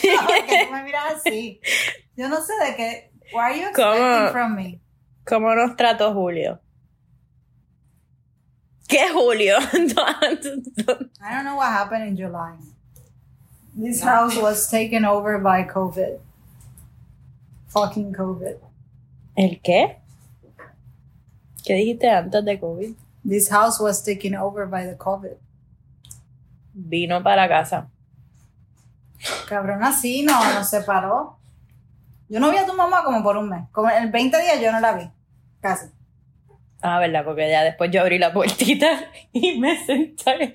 que tú me miras así. Yo no sé de qué. Why are you from me? ¿Cómo nos trató Julio? ¿Qué Julio? I don't know what happened in July. This house was taken over by COVID. Fucking COVID. ¿El qué? ¿Qué dijiste antes de COVID? This house was taken over by the COVID. Vino para casa. Cabrón, así no, nos separó. Yo no vi a tu mamá como por un mes. Como en 20 días yo no la vi. Casi. Ah, ¿verdad? Porque ya después yo abrí la puertita y me senté.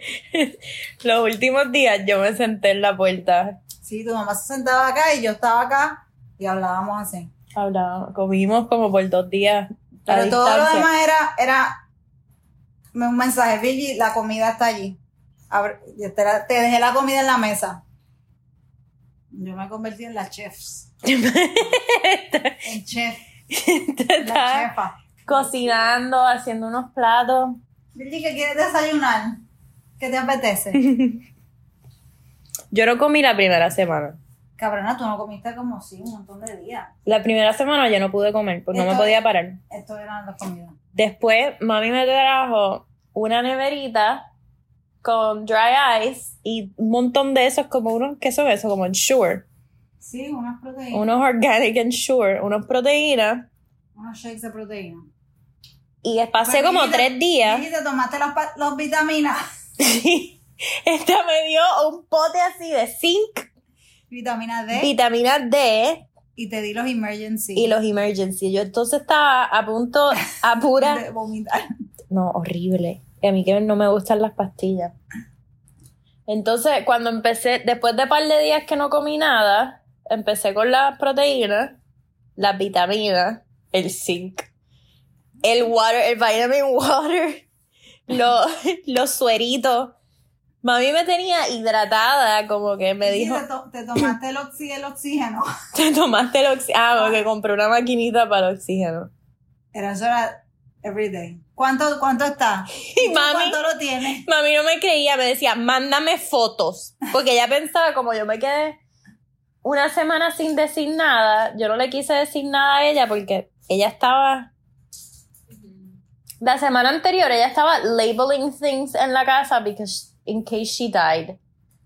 Los últimos días yo me senté en la puerta. Sí, tu mamá se sentaba acá y yo estaba acá y hablábamos así. Hablábamos, comimos como por dos días. Pero todo lo demás era, era un mensaje, Virgi, la comida está allí. Te dejé la comida en la mesa. Yo me convertí en la chefs. En chef. La chefa. cocinando, haciendo unos platos. Virgi, ¿qué quieres desayunar? ¿Qué te apetece? Yo no comí la primera semana. Cabrona, tú no comiste como sí un montón de días. La primera semana yo no pude comer, pues no me podía parar. Esto eran las comidas. Después, mami me trajo una neverita con dry ice y un montón de esos, como unos, ¿qué son esos? Como Ensure. Sí, unas proteínas. Unos organic Ensure, unos proteínas. Unos shakes de proteína. Y pasé como tres días. Virgi, te tomaste las, pa- las vitaminas. Esta me dio un pote así de zinc, Vitamina D. vitamina D y te di los emergency. y los emergency. Yo entonces estaba a punto, a pura... de vomitar. No, horrible. Y a mí que no me gustan las pastillas. Entonces, cuando empecé, después de un par de días que no comí nada, empecé con las proteínas, las vitaminas, el zinc, el water, el vitamin water, los, los sueritos. Mami me tenía hidratada, como que me dijo, Te, to- te tomaste el, oxi- el oxígeno. te tomaste el oxígeno. Ah, porque compré una maquinita para el oxígeno. Era eso era every day. ¿Cuánto, cuánto está? Y mami- ¿Cuánto lo tienes? Mami no me creía, me decía, mándame fotos. Porque ella pensaba, como yo me quedé una semana sin decir nada, yo no le quise decir nada a ella porque ella estaba. La semana anterior ella estaba labeling things en la casa because in case she died.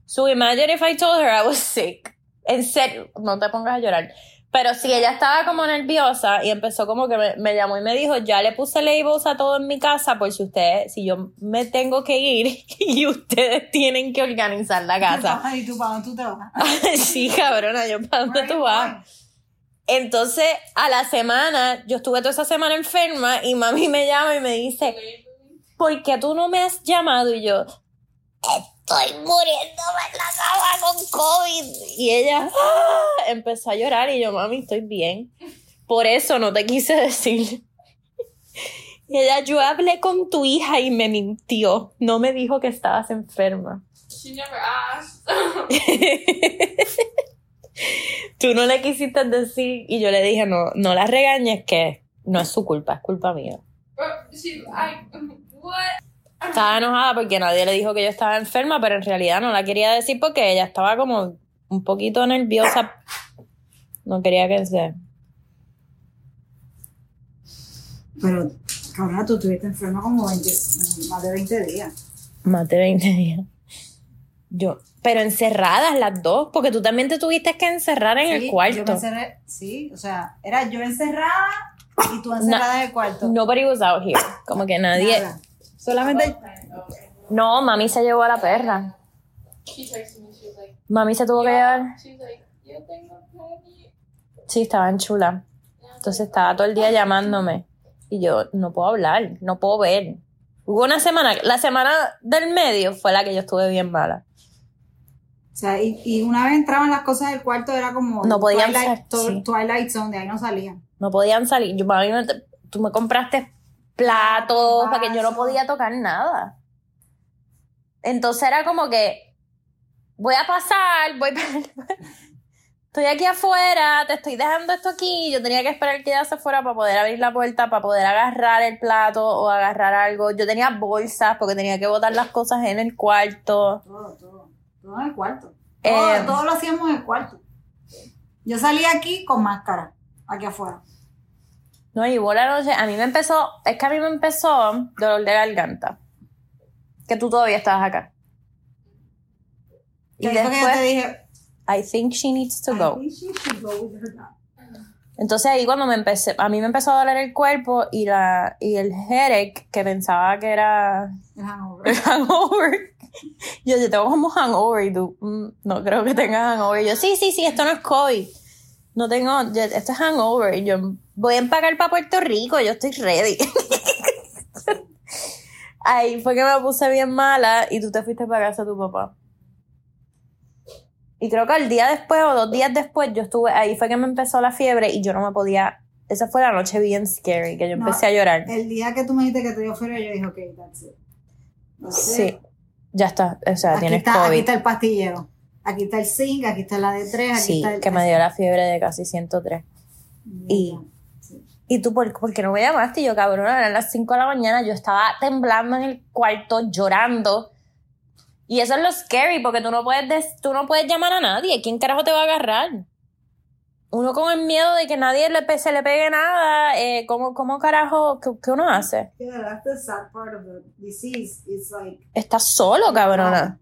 So imagine if I told her I was sick. En serio, no te pongas a llorar. Pero sí, ella estaba como nerviosa y empezó como que me, me llamó y me dijo, ya le puse labels a todo en mi casa por si ustedes, si yo me tengo que ir y ustedes tienen que organizar la casa. ¿Y tú para dónde tú te vas? sí, cabrona, yo para dónde tú vas. Entonces, a la semana, yo estuve toda esa semana enferma y mami me llama y me dice, ¿por qué tú no me has llamado? Y yo, estoy muriéndome en la cama con COVID. Y ella ¡ah! empezó a llorar y yo, mami, estoy bien. Por eso no te quise decir. Y ella, yo hablé con tu hija y me mintió. No me dijo que estabas enferma. She never asked. Tú no le quisiste decir y yo le dije, no, no la regañes que no es su culpa, es culpa mía. She, I, what? Estaba enojada porque nadie le dijo que yo estaba enferma, pero en realidad no la quería decir porque ella estaba como un poquito nerviosa. No quería que se... Pero, cabrona, tú estuviste enferma como 20, más de 20 días. Más de 20 días. Yo, pero encerradas las dos, porque tú también te tuviste que encerrar en Sí, el Yo me cuarto. encerré, sí, o sea, era yo encerrada y tú encerrada en el cuarto. Nobody was out here. Como que nadie... Nada. Solamente. No, mami se llevó a la perra. Mami se tuvo que llevar... Sí, estaban chula. Entonces estaba todo el día llamándome. Y yo no puedo hablar, no puedo ver. Hubo una semana, la semana del medio fue la que yo estuve bien mala. O sea, y, y una vez entraban las cosas del cuarto, era como. No podían Twilight, to- sí. Twilight Zone, de ahí no salían. No podían salir. Yo, mami, tú me compraste platos para que yo no podía tocar nada. Entonces era como que voy a pasar, voy Estoy aquí afuera, te estoy dejando esto aquí. Yo tenía que esperar que ella se fuera para poder abrir la puerta, para poder agarrar el plato o agarrar algo. Yo tenía bolsas porque tenía que botar las cosas en el cuarto. Todo, todo. Todo en el cuarto. Todo, Eh, todo lo hacíamos en el cuarto. Yo salía aquí con máscara, aquí afuera. No, y la noche, a mí me empezó, es que a mí me empezó dolor de garganta. Que tú todavía estabas acá. Y después yo te dije, I think she needs to I go. think she should go with her dad. Entonces ahí cuando me empecé, a mí me empezó a doler el cuerpo y la y el headache que pensaba que era El hangover. el hangover. Yo, yo tengo como hangover y tú, "Mm, no creo que tengas hangover. Y yo, sí, sí, sí, esto no es COVID. No tengo, esto es hangover. Y yo, voy a empacar para Puerto Rico, yo estoy ready. Ahí fue que me puse bien mala y tú te fuiste para casa de tu papá. Y creo que al día después o dos días después yo estuve, ahí fue que me empezó la fiebre y yo no me podía, esa fue la noche bien scary, que yo No, empecé a llorar. El día que tú me dijiste que te dio fiebre, yo dije, ok, that's it. Entonces, Sí, ya está, o sea, Aquí tienes está, aquí COVID. está el pastillero. Aquí está el zinc, aquí está la D3, aquí Sí, está el... que me dio la fiebre de casi 103. y- Sí. ¿Y tú por, por qué no me llamaste? Y yo, cabrón, eran las 5 de la mañana, yo estaba temblando en el cuarto, llorando. Y eso es lo scary, porque tú no puedes, des- tú no puedes llamar a nadie. ¿Quién carajo te va a agarrar? Uno con el miedo de que nadie le, se le pegue nada. Eh, ¿cómo, ¿Cómo carajo? ¿Qué, qué uno hace? Yeah, that's the sad part of the disease. It's like, Estás solo, cabrona.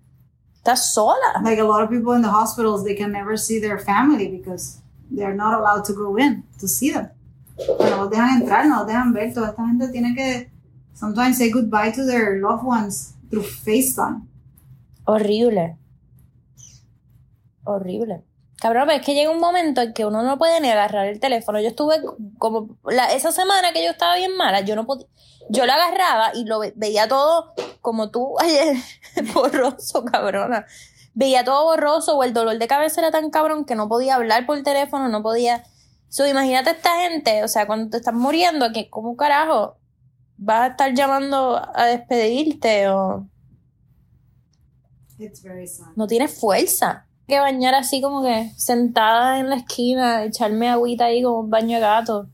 Estás sola. like a lot of people in the hospitals, they can never see their family because they're not allowed to go in to see them. No dejan entrar, no los dejan ver. Toda esta gente tiene que sometimes say goodbye to their loved ones through FaceTime. Horrible. Horrible. Cabrón, pero es que llega un momento en que uno no puede ni agarrar el teléfono. Yo estuve como la, esa semana que yo estaba bien mala, yo no podía, yo lo agarraba y lo ve- veía todo como tú ayer, borroso, cabrona. Veía todo borroso o el dolor de cabeza era tan cabrón que no podía hablar por teléfono, no podía. So, imagínate esta gente, o sea, cuando te estás muriendo, que ¿cómo carajo vas a estar llamando a despedirte o It's very sad. no tienes fuerza. Que bañar así como que sentada en la esquina, echarme agüita ahí como un baño de gato.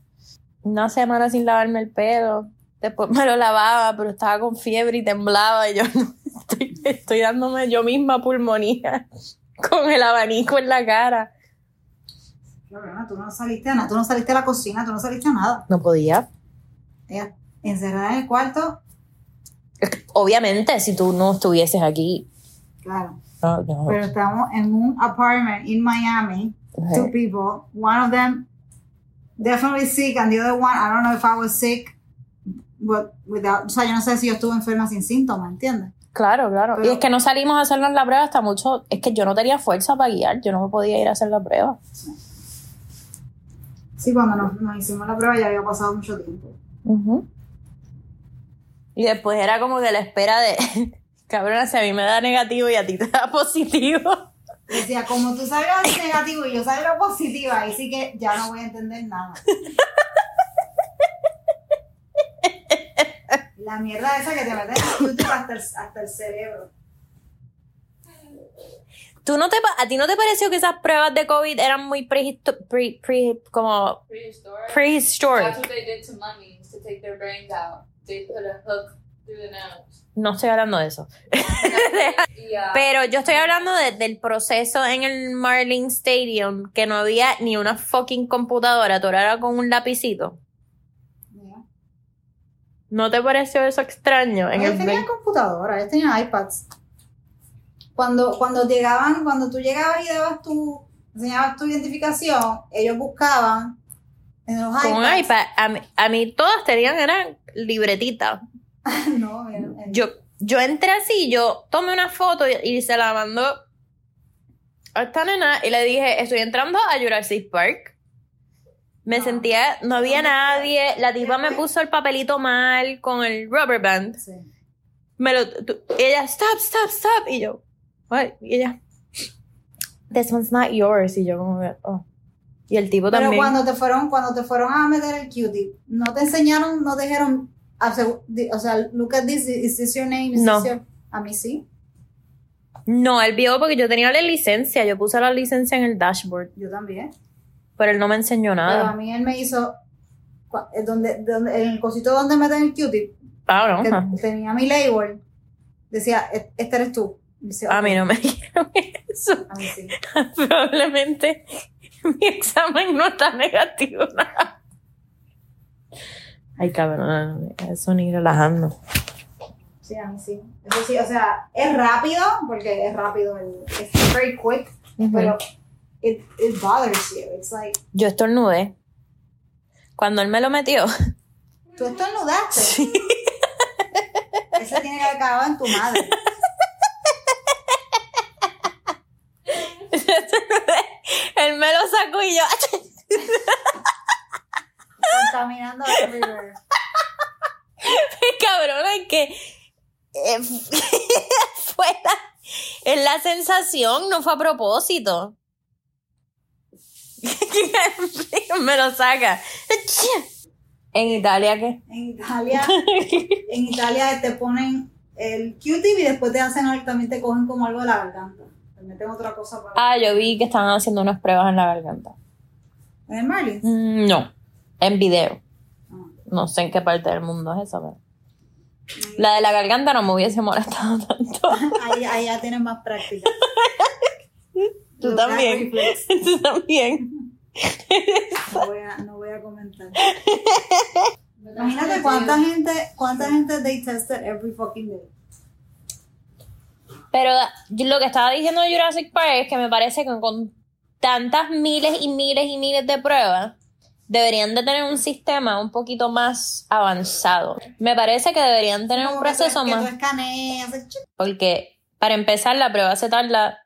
Una semana sin lavarme el pelo. Después me lo lavaba, pero estaba con fiebre y temblaba y yo no, estoy, estoy dándome yo misma pulmonía con el abanico en la cara. Cabrona, tú no saliste a nada, tú no saliste a la cocina, tú no saliste a nada. No podía. Ella encerrada en el cuarto, Obviamente, si tú no estuvieses aquí. claro. No. Pero estamos en un apartment in Miami, two people. One of them definitely sick, and the other one, I don't know if I was sick, but without, o sea, yo no sé si yo estuve enferma sin síntomas, ¿entiendes? Claro, claro. Pero- y es que no salimos a hacernos la prueba hasta mucho. Es que yo no tenía fuerza para guiar. Yo no me podía ir a hacer la prueba. Sí, cuando nos, nos hicimos la prueba ya había pasado mucho tiempo. Ujú. Y después era como que la espera de, cabrona, si a mí me da negativo y a ti te da positivo. Decía, como tú salgas negativo y yo salgo positiva, ahí sí que ya no voy a entender nada. La mierda esa que te el YouTube hasta el, hasta el cerebro. ¿Tú no te, ¿A ti no te pareció que esas pruebas de COVID eran muy prehisto- pre, pre- como Prehistoric. prehistoric? That's what they did to mummies to take their brains out. They put a hook. No estoy hablando de eso. Pero yo estoy hablando de- del proceso en el Marlin Stadium, que no había ni una fucking computadora, todo era con un lapicito. ¿No te pareció eso extraño? En Ellos el tenían computadora, ellos tenían iPads. Cuando, cuando llegaban, cuando tú llegabas y dabas tu, enseñabas tu identificación, ellos buscaban en los con un iPads. iPad, a mí, a mí todas tenían, eran libretitas. no, Yo, yo entré así, yo tomé una foto y, y se la mandó a esta nena y le dije, estoy entrando a Jurassic Park. Me Ah. sentía, no había nadie, la tipa me puso el papelito mal con el rubber band. sí. Me lo, tú- ella, stop, stop, stop. Y yo, what? Y ella, this one's not yours. Y yo como, que, oh. Y el tipo Pero también. cuando te fueron, cuando te fueron a meter el cutie, no te enseñaron, no te dijeron, o sea, look at this, is this your name? Is No. this your-" A mí sí, No, él vio porque yo tenía la licencia, yo puse la licencia en el dashboard, yo también. pero él no me enseñó Pero a nada. mí él me hizo, eh, donde, donde, en el cosito donde meten el cutie, Ah, no. que tenía mi label, decía, "E- este eres tú. A mí no me dijeron eso. A mí sí. Probablemente mi examen no está negativo. Ay, cabrón, eso ni relajando. Sí, a mí sí. Eso sí, o sea, es rápido, porque es rápido, es very quick, pero it, it bothers you. It's like, Yo estornudé. Cuando él me lo metió, tú estornudaste. Ese tiene que haber acabado en tu madre. él me lo sacó y yo. Contaminando everywhere. cabrón, es que eh, fue la, es la sensación, no fue a propósito. me lo saca. En Italia, ¿qué? En Italia, en Italia te ponen el Q-tip y después te hacen algo, también te cogen como algo de la garganta. Te meten otra cosa para. Ah, yo vi que estaban haciendo unas pruebas en la garganta. ¿En el Marlins? Mm, No, en video. No sé en qué parte del mundo es esa, pero. La de la garganta no me hubiese molestado tanto. Ahí, ahí ya tienes más práctica. Tú también. Tú también. No voy a, no voy a comentar. Imagínate cuánta gente, cuánta gente they tested every fucking day. Pero lo que estaba diciendo de Jurassic Park es que me parece que con tantas miles y miles y miles de pruebas, deberían de tener un sistema un poquito más avanzado. Me parece que deberían tener un Como que tú- proceso que más... tú escaneas. Porque para empezar la prueba se tarda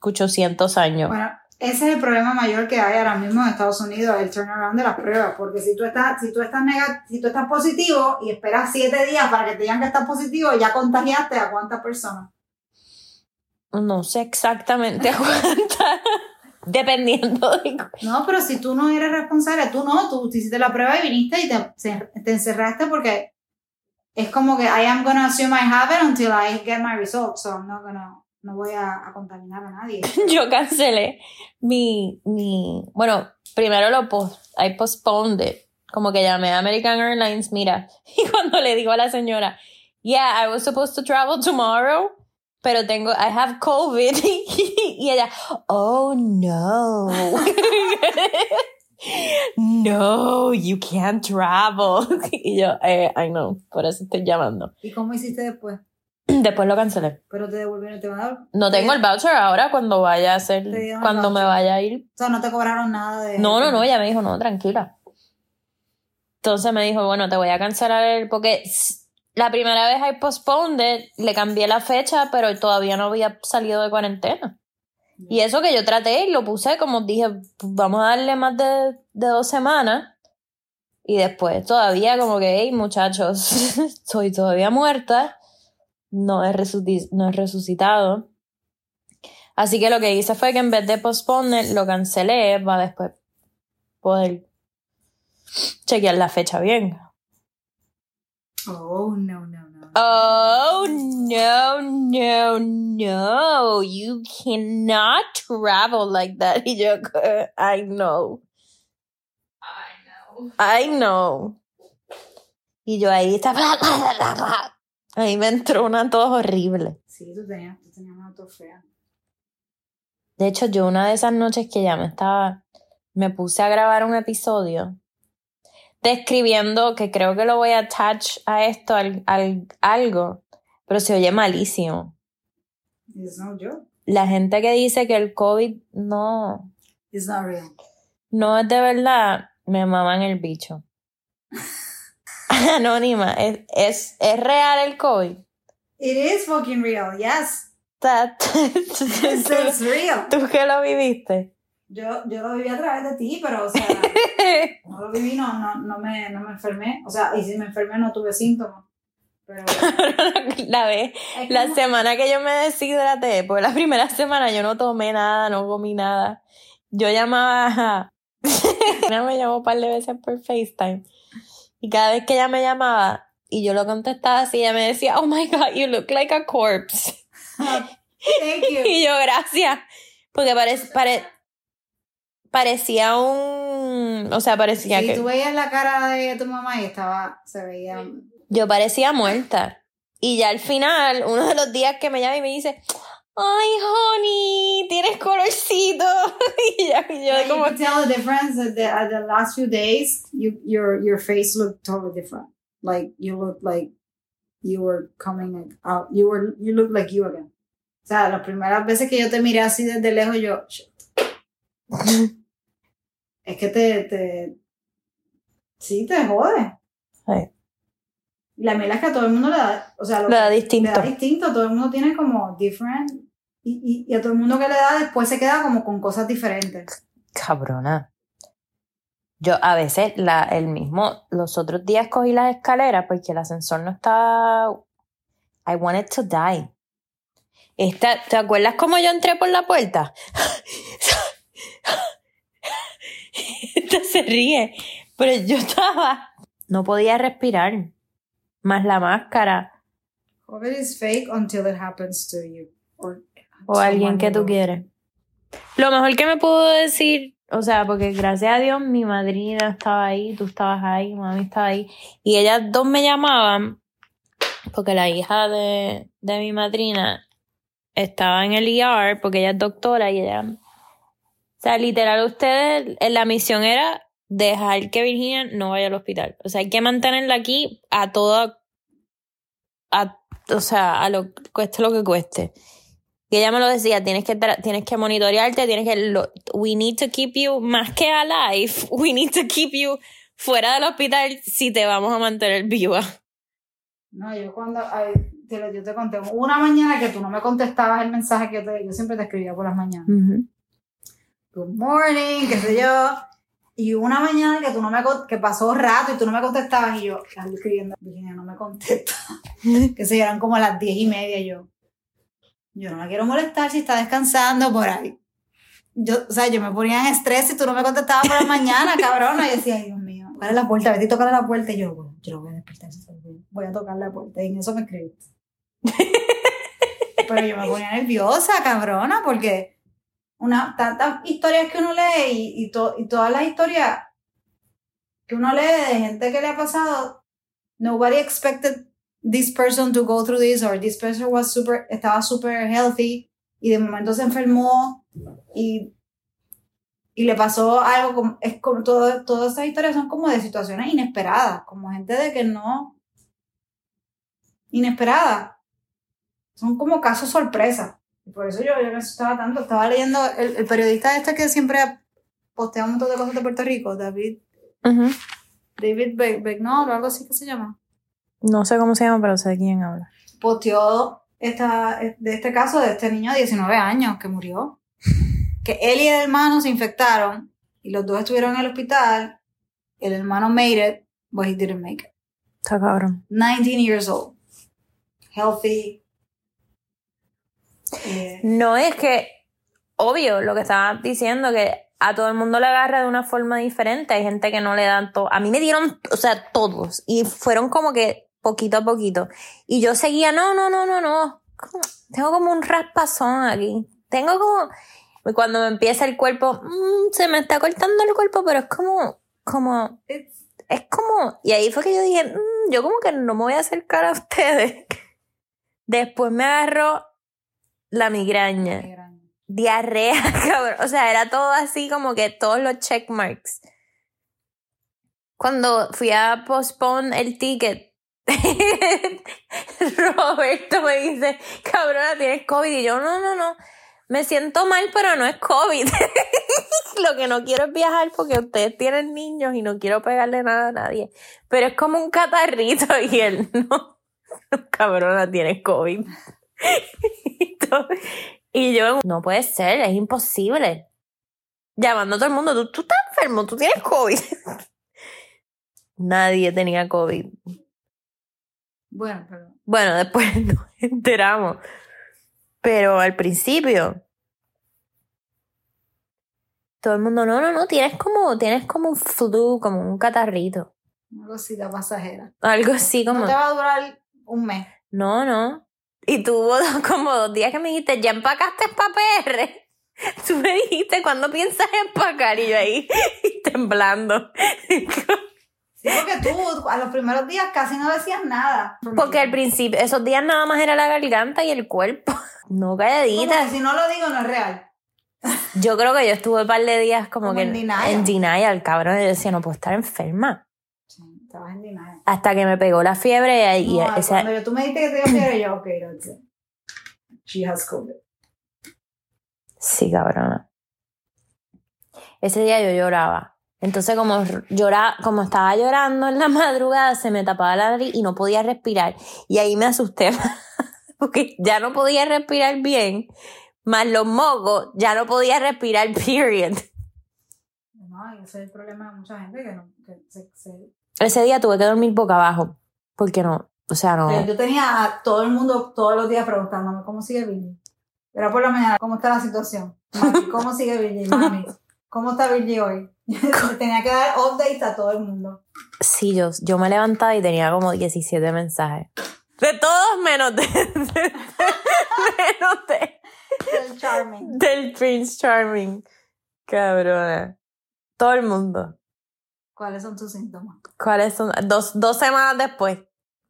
800 años. Bueno, ese es el problema mayor que hay ahora mismo en Estados Unidos, el turnaround de las pruebas, porque si tú estás, si tú estás si tú estás positivo y esperas siete días para que te digan que estás positivo, ya contagiaste a cuántas personas. No sé exactamente a cuántas, dependiendo de... No, pero si tú no eres responsable, tú no, tú te hiciste la prueba y viniste y te, encerraste porque es como que I am gonna assume I have it until I get my results, so I'm not gonna, no voy a, a contaminar a nadie. Yo cancelé mi, mi, bueno, primero lo post, I postponed it. Como que llamé a American Airlines, mira, y cuando le digo a la señora, yeah, I was supposed to travel tomorrow, pero tengo, I have COVID, y ella, oh no. No, you can't travel. Y yo, eh, I know, por eso estoy llamando. ¿Y cómo hiciste después? Después lo cancelé. Pero te devolvieron, te van a dar, o No tengo el voucher ahora cuando vaya a el cuando me vaya a ir. sea, no te cobraron nada de... No, no, no, ella me dijo, no, tranquila. Entonces me dijo, bueno, te voy a cancelar el, porque la primera vez I postponed it, le cambié la fecha, pero todavía no había salido de cuarentena. Y eso que yo traté y lo puse, como dije, pues vamos a darle más de, de dos semanas. Y después todavía como que, hey muchachos, soy todavía muerta, no he, no he resucitado. Así que lo que hice fue que en vez de postponer, lo cancelé para después poder chequear la fecha bien. Oh, no, no, no. Oh, no, no, no. You cannot travel like that. Y yo, I know. I know. I know. Y yo ahí estaba. Ahí me entró una tos horrible. Sí, tú tenías, tú tenías una tos fea. De hecho, yo una de esas noches que ya me estaba. Me puse a grabar un episodio describiendo que creo que lo voy a attach a esto, al, al- algo, pero se oye malísimo. It's. La gente que dice que el COVID no, It's not real. no es de verdad, me maman el bicho. Anónima, es, es, es real el COVID. It is fucking real, yes. It's real. ¿Tú que lo viviste? Yo, yo lo viví a través de ti, pero, o sea, no lo viví, no, no, no, me, no me enfermé. O sea, y si me enfermé no tuve síntomas. Pero la vez, la como- semana que yo me deshidraté, porque la primera semana yo no tomé nada, no comí nada. Yo llamaba a... Ella me llamó un par de veces por FaceTime. Y cada vez que ella me llamaba y yo lo contestaba así, ella me decía, oh my God, you look like a corpse. Thank you. Y yo, gracias. Porque parec- pare- parecía un... O sea, parecía Si que... tú veías la cara de tu mamá y estaba, se veía... Yo parecía muerta. Y ya al final, uno de los días que me llama y me dice, ay, honey, tienes colorcito. y ya, yo Like, como, you tell the difference that the, at the last few days, you your your face looked totally different. Like you looked like you were coming out. You were you looked like you again. O sea, las primeras veces que yo te miré así desde lejos, yo "Shit". es que te te sí te jode. Sí. La miel es que a todo el mundo le da, o sea, lo Le da distinto. Le da distinto, todo el mundo tiene como different y, y, y a todo el mundo que le da después se queda como con cosas diferentes. cabrona. Yo a veces, la, el mismo, los otros días cogí las escaleras porque el ascensor no estaba. I wanted to die. Esta, ¿Te acuerdas cómo yo entré por la puerta? Esta se ríe. Pero yo estaba. No podía respirar. Más la máscara. COVID is fake until it happens to you. Or O alguien que tú quieres. Lo mejor que me pudo decir, o sea, porque gracias a Dios mi madrina estaba ahí, tú estabas ahí, mami estaba ahí, y ellas dos me llamaban, porque la hija de, de mi madrina estaba en el ER, porque ella es doctora y ella... O sea, literal, ustedes, eh, la misión era dejar que Virginia no vaya al hospital. O sea, hay que mantenerla aquí a toda... A, o sea, a lo cueste lo que cueste. Y ella me lo decía, tienes que, tienes que monitorearte, tienes que, lo- we need to keep you, más que alive, we need to keep you fuera del hospital si te vamos a mantener viva. No, yo cuando, ay, te lo- yo te conté, una mañana que tú no me contestabas el mensaje que yo te, yo siempre te escribía por las mañanas. Good morning, qué sé yo. Y una mañana que tú no me que pasó rato y tú no me contestabas y yo, "Estás escribiendo, Virginia no me contesta. que se eran como las diez y media y yo. Yo no la quiero molestar si está descansando por ahí. Yo, o sea, yo me ponía en estrés si tú no me contestabas por la mañana, cabrona. Y decía, ay, Dios mío, tocarle la puerta, vete y tocarle la puerta. Y yo, bueno, yo lo voy a despertar, voy a tocar la puerta. Y en eso me escribiste. Pero yo me ponía nerviosa, cabrona, porque una, tantas historias que uno lee y, y, to- y todas las historias que uno lee de gente que le ha pasado, nobody expected this person to go through this or this person was super, estaba super healthy y de momento se enfermó y, y le pasó algo, como, es como todo, todas esas historias son como de situaciones inesperadas, como gente de que no, inesperada. Son como casos sorpresa. Por eso yo, yo me asustaba tanto. Estaba leyendo el, el periodista este que siempre postea un montón de cosas de Puerto Rico, David, David Be- Begnol o algo así que se llama. No sé cómo se llama, pero sé de quién habla. Posteó esta, de este caso de este niño de 19 años que murió. Que él y el hermano se infectaron y los dos estuvieron en el hospital. El hermano made it, but he didn't make it. Está cabrón. 19 years old. Healthy. No es que, obvio, lo que estaba diciendo, que a todo el mundo le agarra de una forma diferente. Hay gente que no le dan todo. A mí me dieron, o sea, todos. Y fueron como que poquito a poquito. Y yo seguía, no, no, no, no, no. Tengo como un raspazón aquí. Tengo como. Cuando me empieza el cuerpo, mm, se me está cortando el cuerpo, pero es como, como, es como, y ahí fue que yo dije, "Mm, yo como que no me voy a acercar a ustedes. Después me agarró la migraña diarrea, cabrón. O sea, era todo así como que todos los check marks. Cuando fui a postpone el ticket, Roberto me dice, cabrona, tienes COVID. Y yo, no, no, no. Me siento mal, pero no es COVID. Lo que no quiero es viajar porque ustedes tienen niños y no quiero pegarle nada a nadie. Pero es como un catarrito y él, no, cabrona, tienes COVID. y, yo, no puede ser, es imposible. Llamando a todo el mundo, tú, tú estás enfermo, tú tienes COVID. Nadie tenía COVID. Bueno, pero Bueno, después nos enteramos. Pero al principio, todo el mundo, no, no, no, tienes como, tienes como un flu, como un catarrito. una cosita pasajera. Algo así como, No te va a durar un mes. no, no. Y tuvo dos- como dos días que me dijiste, ya empacaste para PR. Tú me dijiste, ¿cuándo piensas empacar? Y yo ahí temblando. Sí, porque tú a los primeros días casi no decías nada. Porque al principio, esos días nada más era la garganta y el cuerpo. No calladita. si no lo digo, no es real. Yo creo que yo estuve un par de días como, Como que en denial. en denial, cabrón. Yo decía, no puedo estar enferma. Sí, estabas en denial. Hasta que me pegó la fiebre y, No, cuando yo, tú me dijiste que te dio fiebre, yo, ok, that's. She has COVID. Sí, cabrona. Ese día yo lloraba. Entonces, como llora, como estaba llorando en la madrugada, se me tapaba la nariz y no podía respirar. Y ahí me asusté. Porque ya no podía respirar bien. Más los mocos, ya no podía respirar, period. No, ese es el problema de mucha gente que no. Que se, se- Ese día tuve que dormir boca abajo. Porque no, o sea, no. Yo tenía a todo el mundo todos los días preguntándome cómo sigue Virgi. Era por la mañana, ¿cómo está la situación? Mami, ¿Cómo sigue Virgi? Mami, ¿cómo está Virgi hoy? tenía que dar updates a todo el mundo. Sí, yo, yo me levantaba y tenía como 17 mensajes. De todos menos de, de- menos de- El charming. del Prince Charming. Cabrona. Todo el mundo. ¿Cuáles son tus síntomas? ¿Cuáles son? Dos, dos semanas después.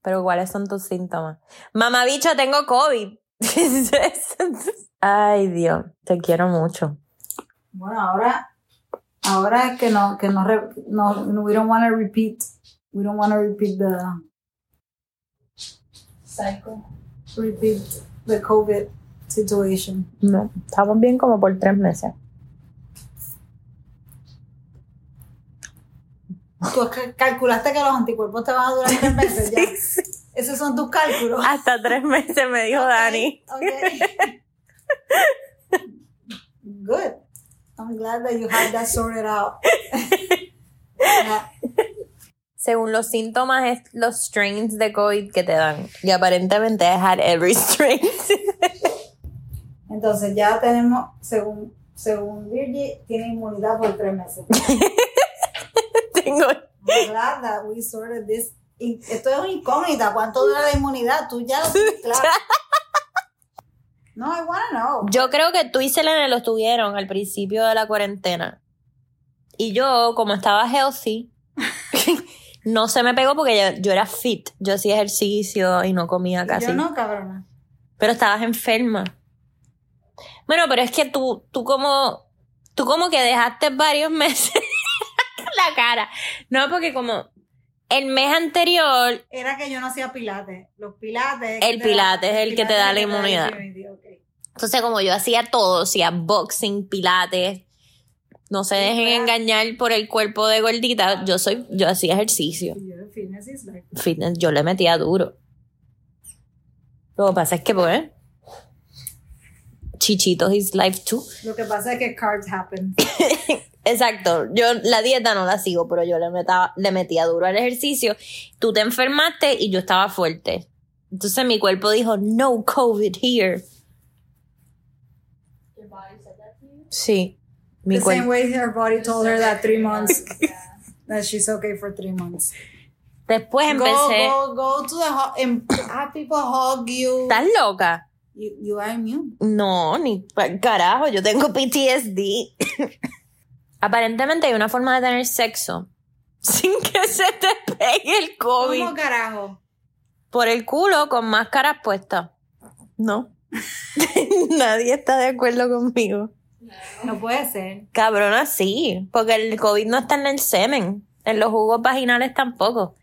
Pero ¿cuáles son tus síntomas? Mamá bicho, tengo COVID. Ay, Dios, te quiero mucho. Bueno, ahora, ahora que no, que no, no, no- we don't want to repeat, we don't want to repeat the, Cycle. repeat the COVID situation. No, estamos bien como por tres meses. Tú ca- calculaste que los anticuerpos te van a durar tres meses ya. Esos son tus cálculos. Hasta tres meses me dijo Dani. Okay. Good. I'm glad that you had that sorted out. Según los síntomas, es los strains de COVID que te dan. Y aparentemente I had every strain. Entonces ya tenemos, según, según Virgie, tiene inmunidad por tres meses. Tengo. I'm glad that we sorted this. Y Esto es una incógnita. ¿Cuánto dura la inmunidad? Tú ya lo claro. No, I wanna know. Yo creo que tú y Selene los tuvieron al principio de la cuarentena. Y yo, como estaba healthy, no se me pegó porque yo, yo era fit. Yo hacía ejercicio y no comía casi. Yo no, cabrona. Pero estabas enferma. Bueno, pero es que tú, tú como, tú como que dejaste varios meses la cara. No, porque como el mes anterior, Era que yo no hacía pilates. Los pilates. El pilates es el que te da la inmunidad. entonces como yo hacía todo, hacía boxing, pilates, no se dejen engañar por el cuerpo de gordita, yo soy, yo hacía ejercicio, fitness is like- fitness, yo le metía duro. Lo que pasa es que pues, chichitos is life too. Lo que pasa es que cards happen. Exacto, yo la dieta no la sigo, pero yo le, metaba, le metía duro al ejercicio. Tú te enfermaste y yo estaba fuerte. Entonces mi cuerpo dijo, no COVID here. Your body said that to you? Sí, mi the same way her body told her that three months, Yeah. that she's okay for three months. Después Go, empecé. go, go to the and have people hug you. ¿Estás loca? You, you are immune. No, ni carajo, yo tengo PTSD. Aparentemente hay una forma de tener sexo sin que se te pegue el COVID. ¿Cómo carajo? Por el culo con máscaras puestas. No. Nadie está de acuerdo conmigo. No puede ser. Cabrona, sí, porque el COVID no está en el semen, en los jugos vaginales tampoco.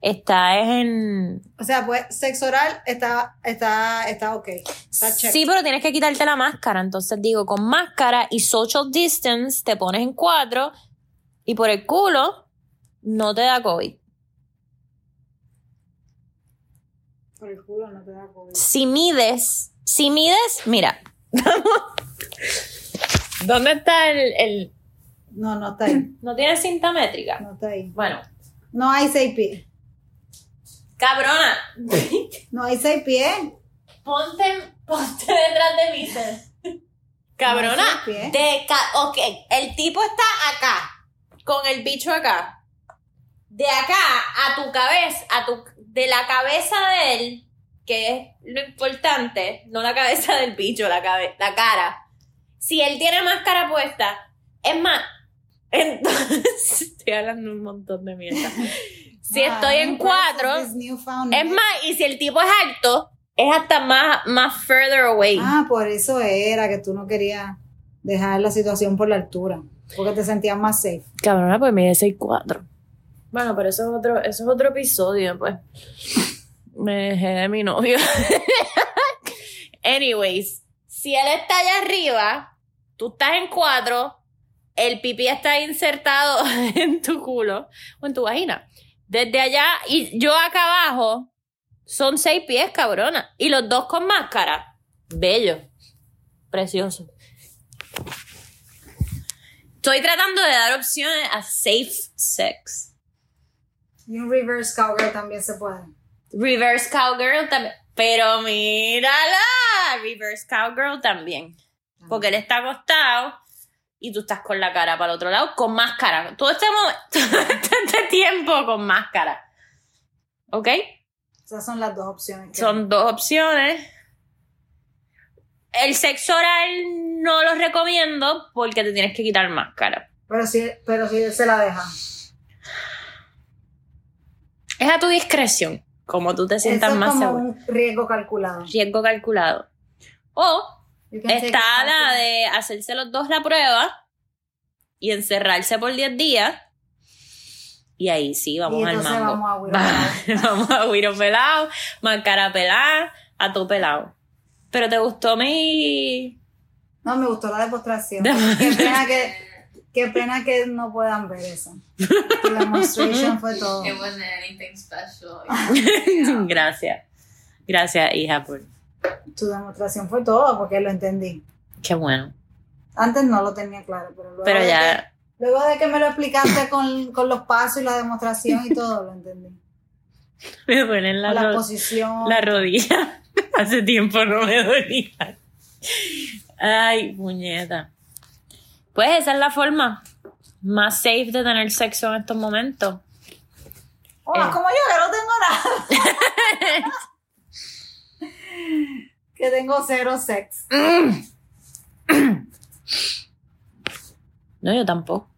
Está en... O sea, pues sexo oral está, está, está ok. Está. Sí, pero tienes que quitarte la máscara. Entonces digo, con máscara y social distance te pones en cuatro y por el culo no te da COVID. Por el culo no te da COVID. Si mides, si mides, mira. ¿Dónde está el, el- No, no está ahí. ¿No tiene cinta métrica? No está ahí. Bueno. No hay seis pies. Cabrona, No hay seis pies. ponte, ponte detrás de mí. Cabrona, No de ca- ok, el tipo está acá, con el bicho acá. De acá a tu cabeza, a tu, de la cabeza de él, que es lo importante, no la cabeza del bicho, la, cabe- la cara. Si él tiene máscara puesta, es más, entonces, estoy hablando un montón de mierda. Si Ah, estoy en cuatro, es knowledge. más, y si el tipo es alto, es hasta más, más further away. Ah, por eso era que tú no querías dejar la situación por la altura. Porque te sentías más safe. Cabrona, pues mide 6'4". Bueno, pero eso es otro, eso es otro episodio, pues. Me dejé de mi novio. Anyways, si él está allá arriba, tú estás en 4, el pipí está insertado en tu culo o en tu vagina. Desde allá y yo acá abajo son seis pies, cabrona. Y los dos con máscara. Bello. Precioso. Estoy tratando de dar opciones a safe sex. Y un reverse cowgirl también se puede. Reverse cowgirl también. Pero mírala. Reverse cowgirl también. Porque él está acostado y tú estás con la cara para el otro lado con máscara. Todo este momento, todo este tiempo con máscara. ¿Ok? Esas son las dos opciones. que- Son dos opciones. El sexo oral no lo recomiendo porque te tienes que quitar máscara. Pero si, pero si se la deja. Es a tu discreción, como tú te Eso sientas es más como seguro. un riesgo calculado. Riesgo calculado. O está la de hacerse los dos la prueba y encerrarse por 10 días. Y ahí sí, vamos Y al mambo. vamos a huiro vamos a huiro pelado, máscara pelada, a tu pelado. Pero te gustó mi. No, me gustó la demostración. De- qué pena que, qué pena que no puedan ver eso. Tu demonstration fue todo. It wasn't anything special. Gracias. Gracias, hija, por. Tu demostración fue todo porque lo entendí. Qué bueno. Antes no lo tenía claro, pero luego, Pero de, ya. que, luego de que me lo explicaste con, con los pasos y la demostración y todo, lo entendí. Me duelen la, la posición. la rodilla. Hace tiempo no me dolía. Ay, puñeta. Pues esa es la forma más safe de tener sexo en estos momentos. Oh, Eh. como yo que no tengo nada. Que tengo cero sex. No, yo tampoco.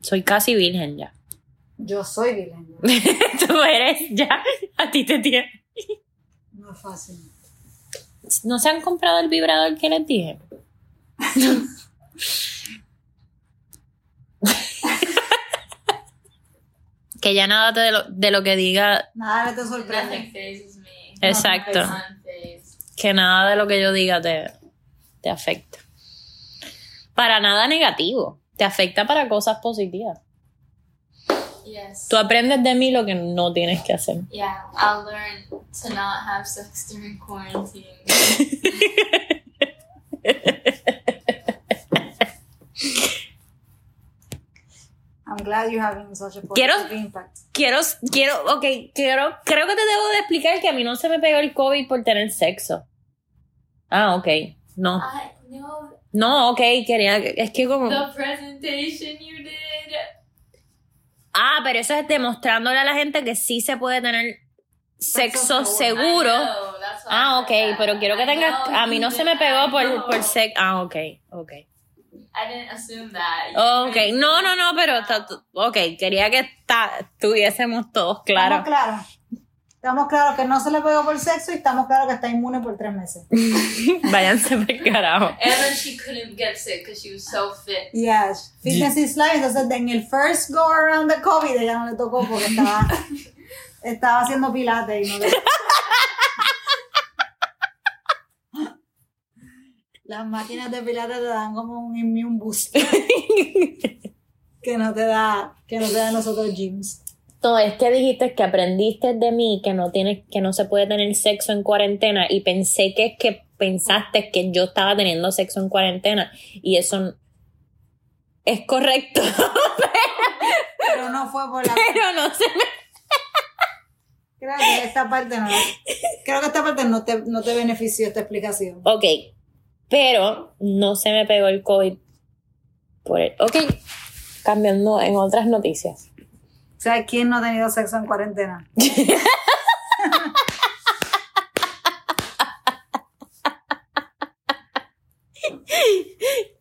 Soy casi virgen ya. Yo soy virgen. Tú eres ya. A ti te tiene. No es fácil. ¿No se han comprado el vibrador que les dije? que ya nada de lo, de lo que diga, Nada te sorprende. Exacto, que nada de lo que yo diga te, te afecta. Para nada negativo, te afecta para cosas positivas. Yes. Tú aprendes de mí lo que no tienes que hacer. Yeah, I'll learn to not have sex during quarantine. I'm glad you're having such a positive Quiero- impact. Quiero, quiero, ok, quiero, creo que te debo de explicar que a mí no se me pegó el COVID por tener sexo. Ah, ok. No. I know No, ok, quería, es que como... the presentation you did. Ah, pero eso es demostrándole a la gente que sí se puede tener sexo seguro. Know, Ah, ok, that. pero quiero que tengas... A mí you no se me pegó por, por sexo. Ah, ok, ok. I didn't assume that. Ok, no, no, no, pero... está- Ok, quería que ta- estuviésemos todos Estamos claros. claros. Estamos claros que no se le pegó por sexo y estamos claros que está inmune por tres meses. Váyanse por carajo. And then she couldn't get sick because she was so fit. Yes. Fitness is life. Entonces, en el first go around de COVID, ella no le tocó porque estaba, estaba haciendo pilates y no le... Las máquinas de pilates te dan como un immune boost que no te da, que no te dan los otros gyms. No, es que dijiste que aprendiste de mí que no tienes, que no se puede tener sexo en cuarentena y pensé que es que pensaste que yo estaba teniendo sexo en cuarentena y eso es correcto, Pero no fue por la... pero no se me... Creo que esta parte no... Creo que esta parte no te, no te benefició esta explicación. Ok, pero no se me pegó el COVID por el... Ok, cambiando en otras noticias. O sea, ¿quién no ha tenido sexo en cuarentena?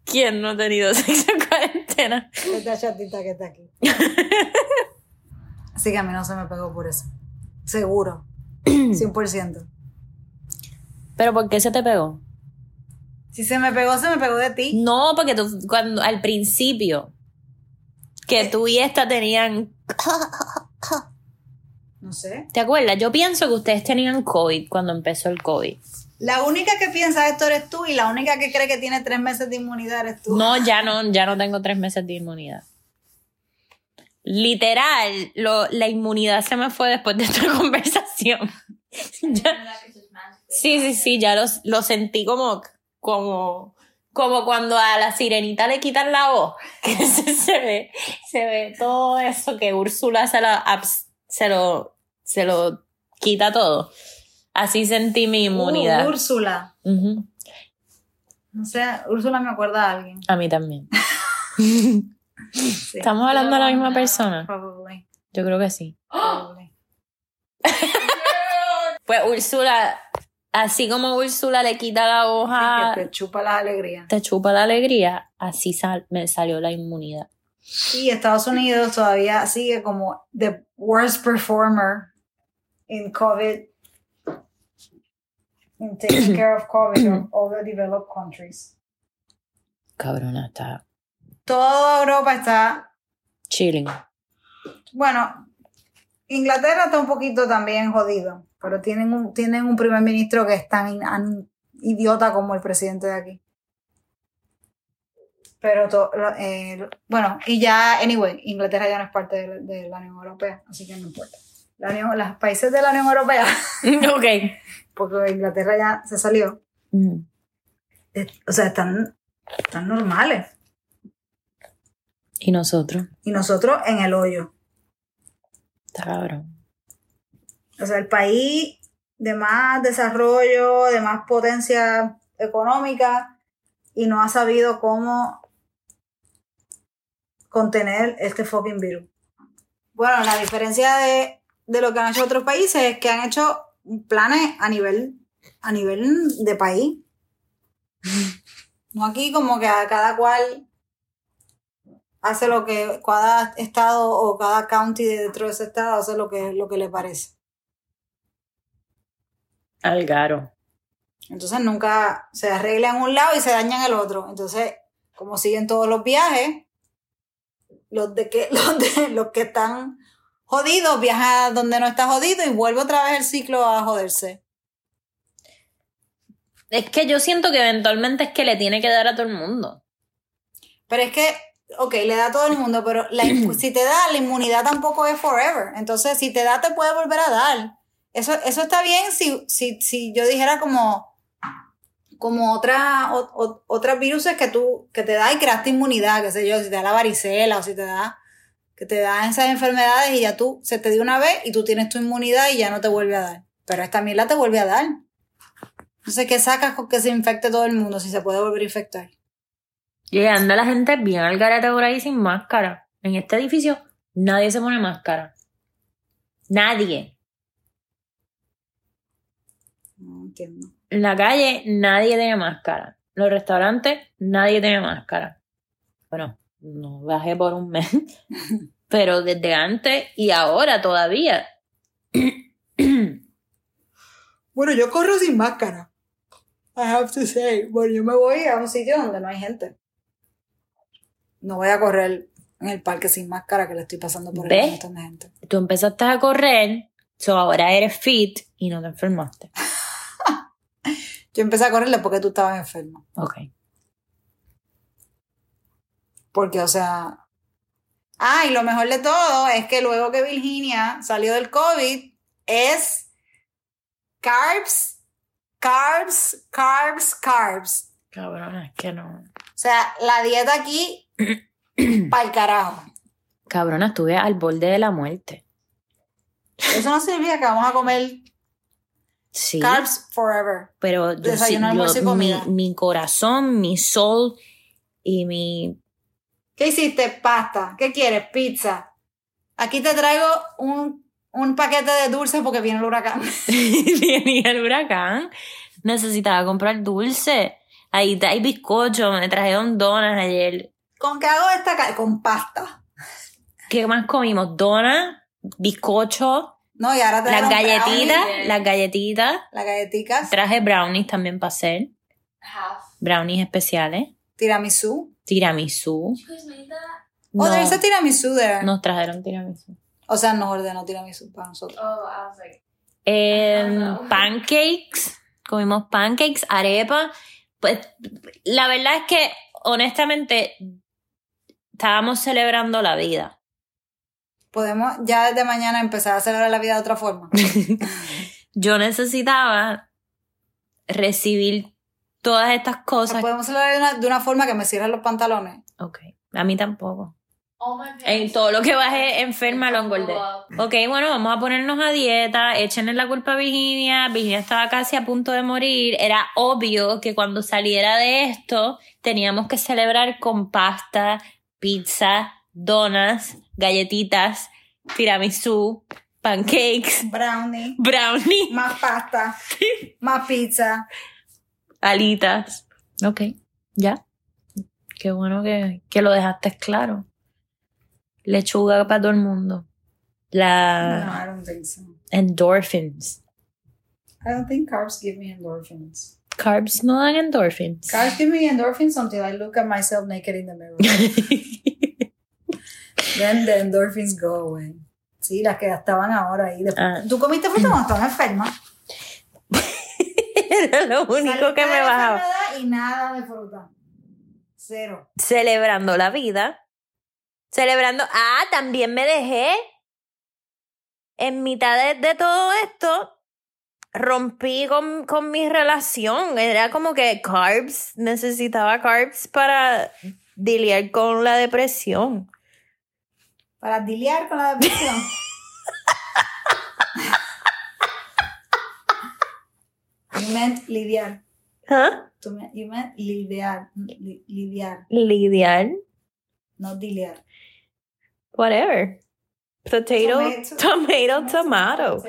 ¿Quién no ha tenido sexo en cuarentena? Esta chatita que está aquí. Así que a mí no se me pegó por eso. Seguro. 100%. ¿Pero por qué se te pegó? Si se me pegó, se me pegó de ti. No, porque tú, cuando, al principio, que tú y esta tenían, No sé. ¿te acuerdas? Yo pienso que ustedes tenían COVID cuando empezó el COVID. La única que piensa esto eres tú y la única que cree que tiene tres meses de inmunidad eres tú. No, ya no, ya no tengo tres meses de inmunidad. Literal, lo- la inmunidad se me fue después de esta conversación. Ya- sí, sí, sí, ya lo, lo sentí como, como, como cuando a la sirenita le quitan la voz, que se, se ve, se ve todo eso que Úrsula se, se lo, se lo quita todo. Así sentí mi inmunidad. Uh, Úrsula. No sé, Úrsula me acuerda a alguien. A mí también. Sí. ¿Estamos hablando de la misma persona? Probably. Yo creo que sí. probably. Pues Úrsula, así como Úrsula le quita la hoja, Que te chupa las alegrías. te chupa la alegría, así sal- me salió la inmunidad. Y Estados Unidos todavía sigue como the worst performer in COVID, in taking care of COVID of all the developed countries. Cabrona, está Toda Europa está, chilling. bueno, Inglaterra está un poquito también jodido, pero tienen un, tienen un primer ministro que es tan idiota como el presidente de aquí. Pero, to- eh, bueno, y ya, anyway, Inglaterra ya no es parte de, de la Unión Europea, así que no importa. La Unión- los países de la Unión Europea, ok. porque Inglaterra ya se salió, Mm. o sea, están, están normales. Y nosotros, Y nosotros en el hoyo. está cabrón. O sea, el país de más desarrollo, de más potencia económica, y no ha sabido cómo contener este fucking virus. Bueno, la diferencia de, de lo que han hecho otros países es que han hecho planes a nivel, a nivel de país. No aquí como que a cada cual hace lo que cada estado o cada county de dentro de ese estado hace lo que, lo que le parece. Algaro. Entonces nunca se arregla en un lado y se daña en el otro. Entonces, como siguen todos los viajes, los de que, los de los que están jodidos viajan donde no está jodido y vuelve otra vez el ciclo a joderse. Es que yo siento que eventualmente es que le tiene que dar a todo el mundo. Pero es que, ok, le da a todo el mundo, pero la si te da, la inmunidad tampoco es forever. Entonces, si te da, te puede volver a dar. Eso, eso está bien si, si, si yo dijera como, como otra, otras virus que tú, que te da y creaste inmunidad, qué sé yo, si te da la varicela o si te da, que te esas enfermedades y ya tú, se te dio una vez y tú tienes tu inmunidad y ya no te vuelve a dar. Pero esta la te vuelve a dar. Entonces, ¿qué sacas con que se infecte todo el mundo si se puede volver a infectar? Y anda la gente bien al garete por ahí sin máscara. En este edificio nadie se pone máscara. Nadie. No entiendo. En la calle nadie tiene máscara. En los restaurantes nadie tiene máscara. Bueno, no bajé por un mes. Pero desde antes y ahora todavía. Bueno, yo corro sin máscara. I have to say. Bueno, yo me voy a un sitio donde no hay gente. No voy a correr en el parque sin máscara que le estoy pasando por ¿Ves? el montón de gente. Tú empezaste a correr, so ahora eres fit y no te enfermaste. Yo empecé a correrle porque tú estabas enfermo. Ok. Porque, o sea. Ah, y lo mejor de todo es que luego que Virginia salió del COVID, es carbs, carbs, carbs, carbs. Cabrona, es que no. O sea, la dieta aquí, para el carajo. Cabrona, estuve al borde de la muerte. Eso no significa que vamos a comer Sí. carbs forever. pero yo Desayuno, almuerzo y mi, comida. mi corazón, mi soul y mi ¿Qué hiciste? Pasta. ¿Qué quieres? Pizza. Aquí te traigo un, un paquete de dulces porque viene el huracán. venía el huracán. Necesitaba comprar dulce. Ahí hay bizcocho, me trajeron donas ayer. ¿Con qué hago esta Con pasta. ¿Qué más comimos? Donas, bizcocho, No, y ahora Las galletitas, brownies, las galletitas. Las galletitas. Traje brownies también para hacer. Half. Brownies especiales. tiramisú. Tiramisú. Oh, No, there's a tiramisú there. nos trajeron tiramisú. O sea, nos ordenó tiramisú para nosotros. Oh, I was like, Em, pancakes. Comimos pancakes, arepa. Pues la verdad es que, honestamente, estábamos celebrando la vida. Podemos ya desde mañana empezar a celebrar la vida de otra forma. Yo necesitaba recibir todas estas cosas. Podemos celebrar de una, de una forma que me cierren los pantalones. Ok, a mí tampoco. my En todo lo que bajé enferma lo engordé. Ok, bueno, vamos a ponernos a dieta, échenle la culpa a Virginia, Virginia estaba casi a punto de morir, era obvio que cuando saliera de esto teníamos que celebrar con pasta, pizza, donas, galletitas, tiramisú, pancakes, Brownie, brownie, más pasta, más pizza. alitas. Ok, ya. Qué bueno que, que lo dejaste claro. Lechuga para todo el mundo. La No, I don't think so. endorphins. I don't think carbs give me endorphins. Carbs no dan endorphins. Carbs give me endorphins until I look at myself naked in the mirror. Then the endorphins go away. Sí, las que estaban ahora ahí. Después- Ah. ¿Tú comiste fruta cuando estabas enferma? Era lo único Saliste que me bajaba. Y nada de fruta. Cero. Celebrando la vida. Celebrando. Ah, también me dejé. En mitad de, de todo esto, rompí con, con mi relación. Era como que carbs, necesitaba carbs para lidiar con la depresión. Para lidiar con la depresión. you meant lidiar. ¿Ah? Tú me- You meant lidiar. li- lidiar, Lidiar. no diliar. Whatever. Potato, Tomato. tomato, tomato.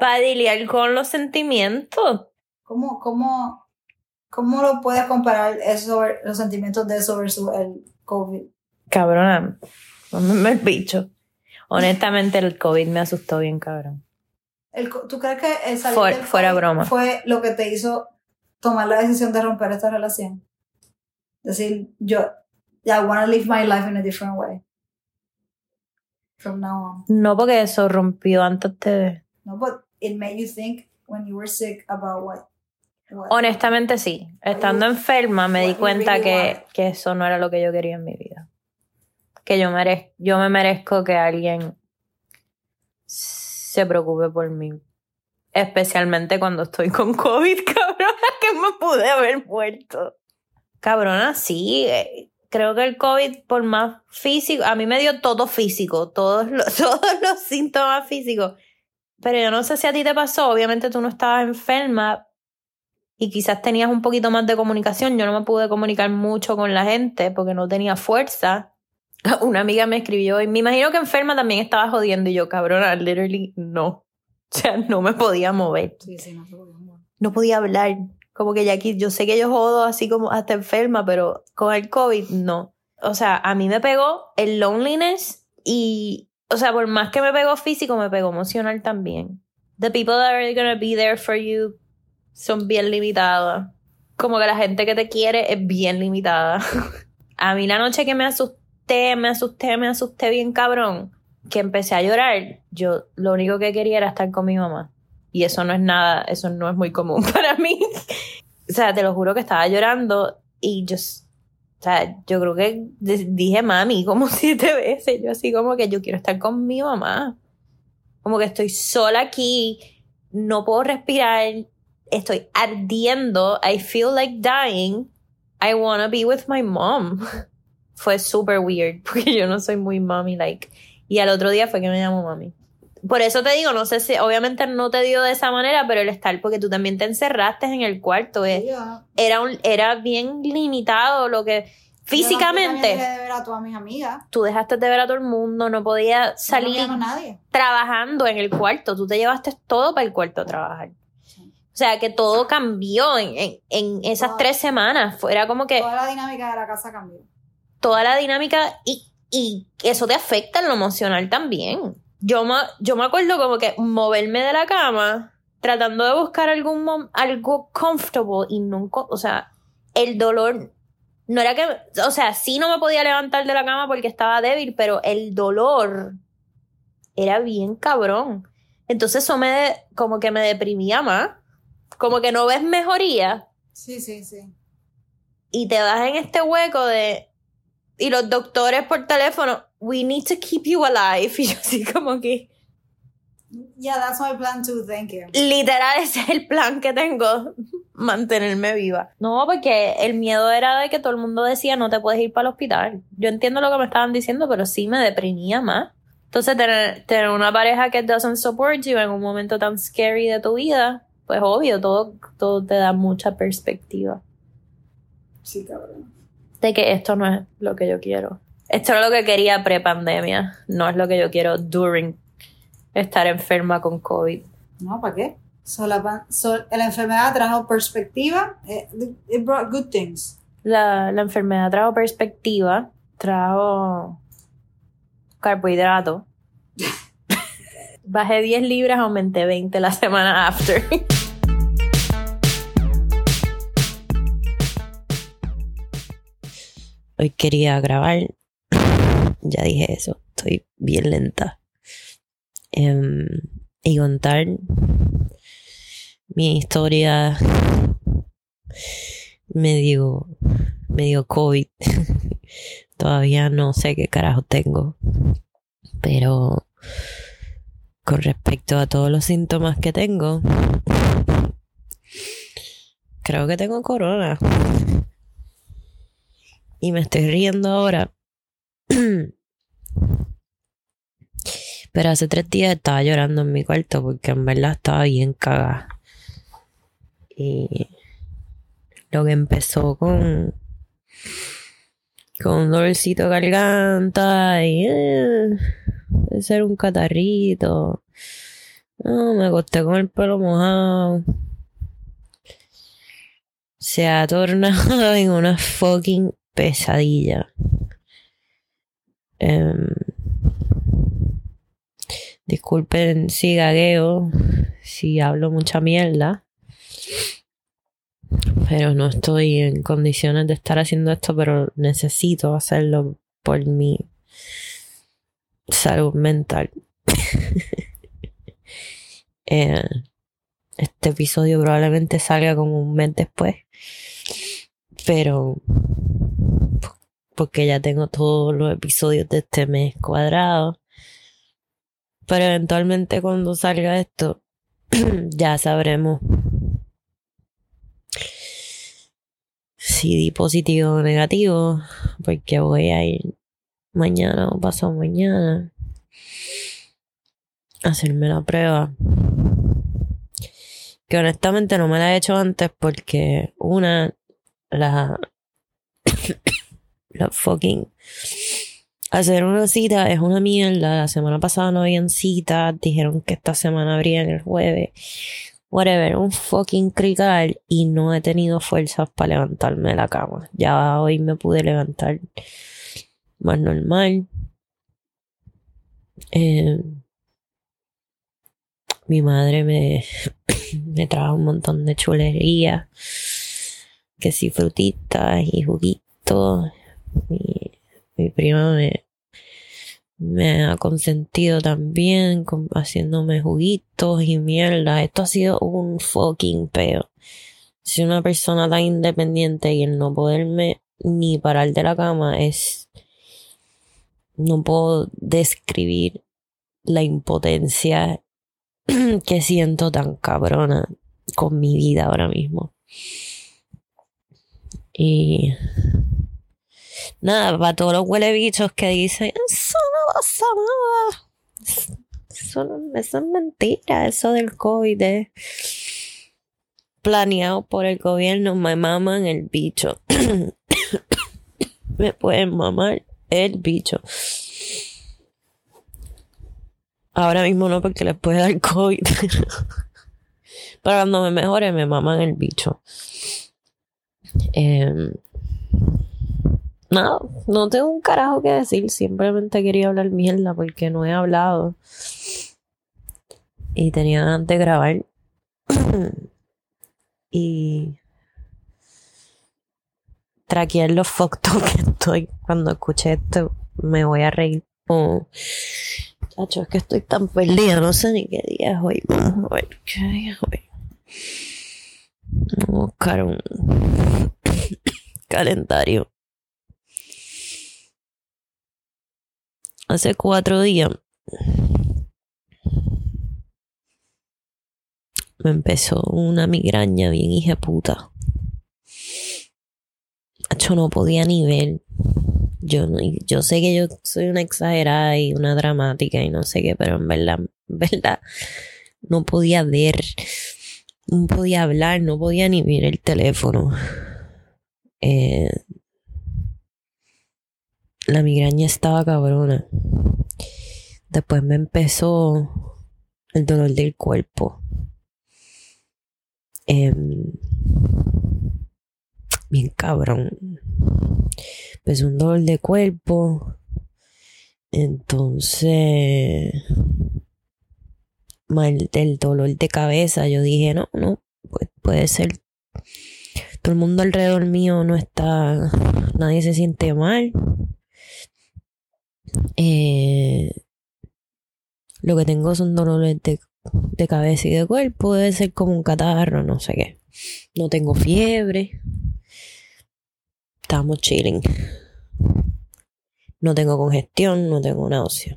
Para lidiar con los sentimientos. ¿Cómo, cómo, ¿Cómo lo puedes comparar eso, los sentimientos de eso versus el COVID? Cabrona, me el bicho. Honestamente, el COVID me asustó bien, cabrón. El ¿Tú crees que el salir Fuera- del fuera COVID broma. fue lo que te hizo tomar la decisión de romper esta relación? Decir, yo, I want to live my life in a different way. From now on. No porque eso rompió antes de... No, but it made you think when you were sick about what. what Honestamente, sí. Estando enferma, me di what cuenta really que, que eso no era lo que yo quería en mi vida. Que yo, merez, yo me merezco que alguien se preocupe por mí. Especialmente cuando estoy con COVID, cabrona, que me pude haber muerto. Cabrona, sí. eh, Creo que el COVID, por más físico, a mí me dio todo físico, todos los, todos los síntomas físicos. Pero yo no sé si a ti te pasó, obviamente tú no estabas enferma y quizás tenías un poquito más de comunicación. Yo no me pude comunicar mucho con la gente porque no tenía fuerza. Una amiga me escribió y me imagino que enferma también estaba jodiendo y yo, cabrona, literally no. O sea, no me podía mover Sí, sí, no se podía mover. no podía hablar. Como que ya aquí, yo sé que yo jodo así como hasta enferma, pero con el COVID no. O sea, a mí me pegó el loneliness y, o sea, por más que me pegó físico, me pegó emocional también. The people that are gonna be there for you son bien limitadas. Como que la gente que te quiere es bien limitada. a mí la noche que me asusté, me asusté, me asusté bien cabrón, que empecé a llorar, yo lo único que quería era estar con mi mamá. Y eso no es nada, eso no es muy común para mí. o sea, te lo juro que estaba llorando y yo, o sea, yo creo que dije mami como siete veces. Yo así como que yo quiero estar con mi mamá. Como que estoy sola aquí, no puedo respirar, estoy ardiendo, I feel like dying, I wanna be with my mom. Fue super weird porque yo no soy muy mommy like. Y al otro día fue que me llamó mami. Por eso te digo, no sé si, obviamente no te dio de esa manera, pero el estar, porque tú también te encerraste en el cuarto, eh, Sí, yo- era, un, era bien limitado lo que, Yo físicamente, dejé de ver a todas mis amigas. tú dejaste de ver a todo el mundo, no podías No salir a nadie. trabajando en el cuarto, tú te llevaste todo para el cuarto a trabajar. O sea, que todo cambió en, en, en esas tres semanas, era como que Toda la dinámica de la casa cambió. Toda la dinámica y, y eso te afecta en lo emocional también. yo me, yo me acuerdo como que moverme de la cama tratando de buscar algún mom- algo comfortable y nunca, o sea, el dolor no era que, o sea, sí no me podía levantar de la cama porque estaba débil, pero el dolor era bien cabrón. Entonces eso me, como que me deprimía más, como que no ves mejoría Sí, sí, sí. y te das en este hueco de y los doctores por teléfono we need to keep you alive y yo así como que Yeah, that's my plan too, thank you. literal ese es el plan que tengo mantenerme viva. No porque el miedo era de que todo el mundo decía no te puedes ir para el hospital yo entiendo lo que me estaban diciendo pero sí me deprimía más. Entonces tener, tener una pareja que doesn't support you en un momento tan scary de tu vida pues obvio todo, todo te da mucha perspectiva. Sí, cabrón. De que esto no es lo que yo quiero. Esto era lo que quería pre-pandemia, no es lo que yo quiero during estar enferma con COVID. No, ¿para qué? So, la, pan- so, la enfermedad trajo perspectiva. eh, It brought good things. La, la enfermedad trajo perspectiva, trajo carbohidrato. Bajé 10 libras, aumenté 20 la semana after. Hoy quería grabar. Ya dije eso, estoy bien lenta. Em, y contar mi historia medio, medio COVID. Todavía no sé qué carajo tengo. Pero con respecto a todos los síntomas que tengo, creo que tengo corona. Y me estoy riendo ahora. Pero hace tres días estaba llorando en mi cuarto porque en verdad estaba bien cagada. Y lo que empezó con con un dolorcito de garganta y eh, ser un catarrito. No, me acosté con el pelo mojado. Se ha tornado en una fucking pesadilla. Em, disculpen si gagueo, si hablo mucha mierda. Pero no estoy en condiciones de estar haciendo esto, pero necesito hacerlo por mi salud mental. Eh, este episodio probablemente salga como un mes después. Pero porque ya tengo todos los episodios de este mes cuadrados. Pero eventualmente cuando salga esto, ya sabremos si di positivo o negativo, porque voy a ir mañana o pasado mañana a hacerme la prueba. Que honestamente no me la he hecho antes porque una, la, la fucking hacer una cita es una mierda. La semana pasada no habían citas, dijeron que esta semana habrían el jueves whatever, un fucking crical y no he tenido fuerzas para levantarme de la cama. Ya hoy me pude levantar más normal. Eh, mi madre me, me trajo un montón de chulería, que si frutitas y juguitos. Mi, prima me, me ha consentido también con- haciéndome juguitos y mierda. Esto ha sido un fucking peo. Si una persona tan independiente y el no poderme ni parar de la cama es... No puedo describir la impotencia que siento tan cabrona con mi vida ahora mismo. Y nada, para todos los huele bichos que dicen, eso no pasa nada. Eso, eso es mentira, eso del COVID planeado por el gobierno, me maman el bicho. me pueden mamar el bicho. Ahora mismo no porque les puede dar COVID. Pero cuando me mejore me maman el bicho. Em, no, no tengo un carajo que decir. Simplemente quería hablar mierda porque no he hablado. Y tenía ganas de grabar. y traquear los fotos que estoy. Cuando escuché esto, me voy a reír. Oh. Chacho, es que estoy tan perdida, no sé ni qué día hoy. Qué día es hoy. Buscar un calendario. Hace cuatro días me empezó una migraña bien hija puta. Yo no podía ni ver. Yo, yo sé que yo soy una exagerada y una dramática y no sé qué, pero en verdad, en verdad, no podía ver, no podía hablar, no podía ni ver el teléfono. Eh, la migraña estaba cabrona. Después me empezó el dolor del cuerpo. Em, bien cabrón. Empezó un dolor de cuerpo. Entonces, mal del dolor de cabeza, yo dije, no, no, puede ser. Todo el mundo alrededor mío no está, nadie se siente mal. Eh, lo que tengo son dolores de, de cabeza y de cuerpo, debe ser como un catarro, no sé qué. No tengo fiebre. Estamos chilling. No tengo congestión, no tengo náusea.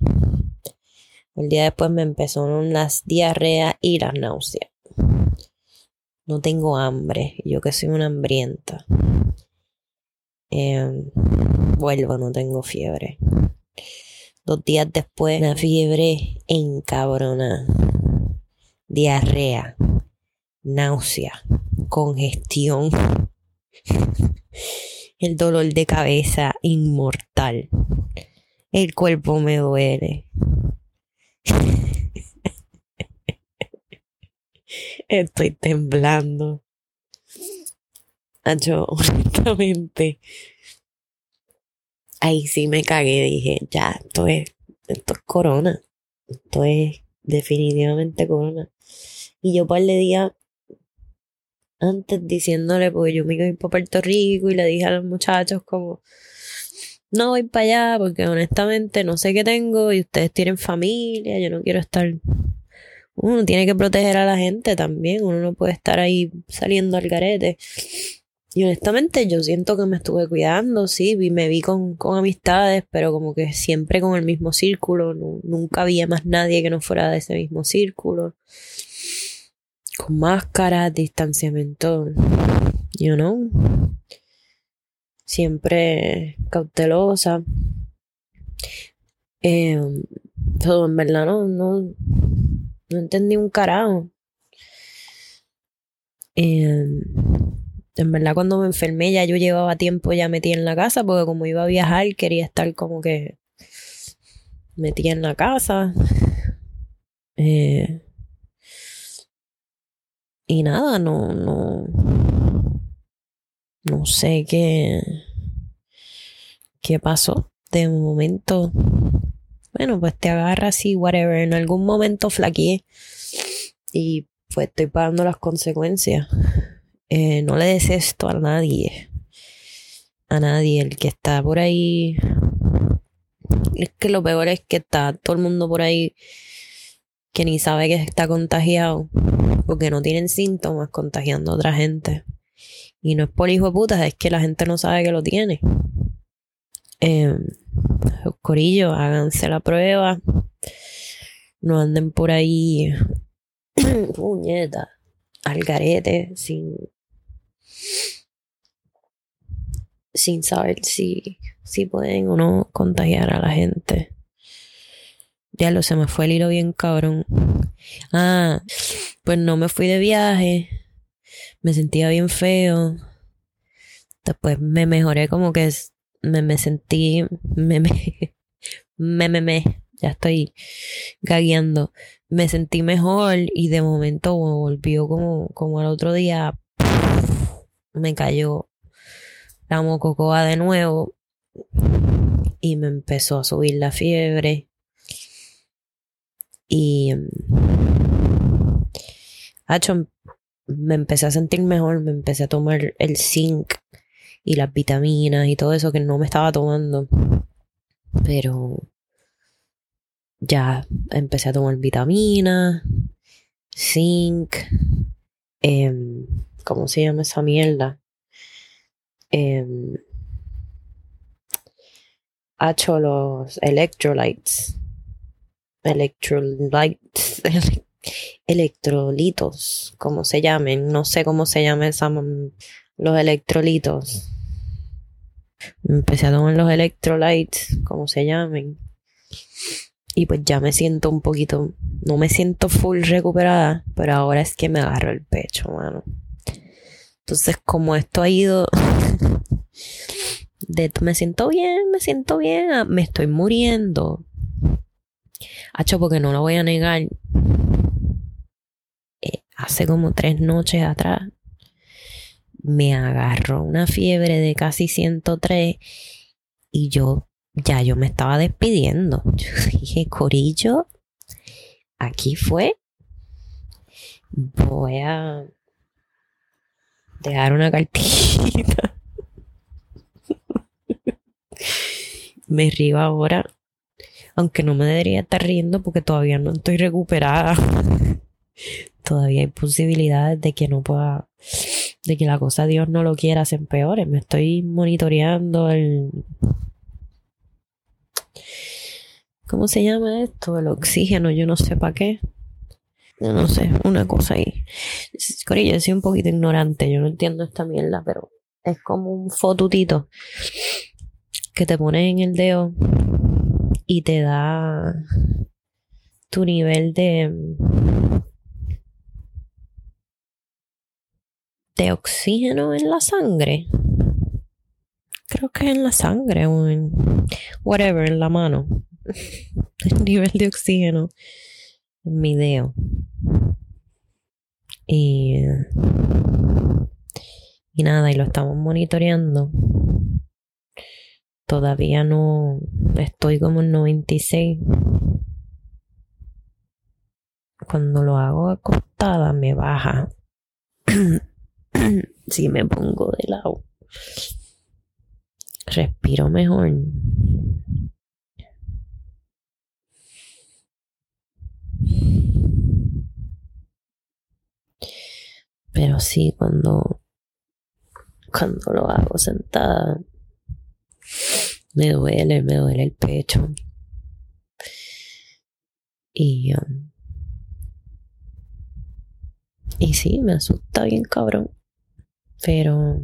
El día después me empezaron las diarreas y las náuseas. No tengo hambre, yo que soy una hambrienta. Eh, vuelvo, no tengo fiebre. Dos días después, una fiebre encabrona. Diarrea, náusea, congestión. El dolor de cabeza inmortal. El cuerpo me duele. Estoy temblando. Yo, honestamente, ahí sí me cagué. Dije, ya, esto es, esto es corona. Esto es definitivamente corona. Y yo par de días antes diciéndole, porque yo me iba a ir para Puerto Rico y le dije a los muchachos como, no voy para allá porque honestamente no sé qué tengo y ustedes tienen familia, yo no quiero estar... Uno tiene que proteger a la gente también, uno no puede estar ahí saliendo al garete. Y honestamente yo siento que me estuve cuidando, sí, me vi con, con amistades, pero como que siempre con el mismo círculo, nu- nunca había más nadie que no fuera de ese mismo círculo. Con máscaras, distanciamiento, you know. Siempre cautelosa. Todo en verdad no, no, no entendí un carajo. Eh, en verdad cuando me enfermé ya yo llevaba tiempo ya metida en la casa porque como iba a viajar quería estar como que metida en la casa. Eh, y nada, no, no, no sé qué, qué pasó. De momento, bueno, pues te agarra así, whatever. En algún momento flaqueé y pues estoy pagando las consecuencias. Eh, no le des esto a nadie. A nadie. El que está por ahí. Es que lo peor es que está todo el mundo por ahí que ni sabe que está contagiado. Porque no tienen síntomas contagiando a otra gente. Y no es por hijo de puta, es que la gente no sabe que lo tiene. Eh, corillo, háganse la prueba. No anden por ahí. Puñeta. Al garete, sin. Sin saber si, si pueden o no contagiar a la gente. Ya lo se me fue el hilo bien cabrón. Ah, pues no me fui de viaje. Me sentía bien feo. Después me mejoré como que me, me sentí. Me, me, me. Ya estoy gagueando. Me sentí mejor y de momento volvió como, como al otro día. Me cayó la mococoa de nuevo. y me empezó a subir la fiebre. Y. Hacho, me empecé a sentir mejor, me empecé a tomar el zinc y las vitaminas y todo eso que no me estaba tomando. Pero ya empecé a tomar vitaminas, zinc, em, ¿cómo se llama esa mierda? Eh, hecho los electrolytes. Electrolytes. electrolitos, como se llamen. No sé cómo se llaman los electrolitos. Empecé a tomar los electrolytes, como se llamen. Y pues ya me siento un poquito, no me siento full recuperada, pero ahora es que me agarro el pecho, mano. Entonces, como esto ha ido de me siento bien, me siento bien, ah, me estoy muriendo. Hacho, porque no lo voy a negar. Hace como tres noches atrás me agarró una fiebre de casi 103 y yo ya yo me estaba despidiendo. Yo dije, Corillo, aquí fue. Voy a dejar una cartita. me río ahora, aunque no me debería estar riendo porque todavía no estoy recuperada. Todavía hay posibilidades de que no pueda, de que la cosa Dios no lo quiera se empeore. Me estoy monitoreando el... ¿Cómo se llama esto? El oxígeno, yo no sé para qué. Yo no sé, una cosa ahí. Corillo, yo soy un poquito ignorante, yo no entiendo esta mierda, pero es como un fotutito que te pones en el dedo y te da tu nivel de de oxígeno en la sangre. Creo que en la sangre o en whatever, en la mano. El nivel de oxígeno en mi dedo. Y, y nada, y lo estamos monitoreando Todavía no estoy como en 96. Cuando lo hago acostada me baja. si me pongo de lado. Respiro mejor. Pero sí, cuando, cuando lo hago sentada, me duele, me duele el pecho. Y, um, y sí, me asusta bien cabrón. Pero...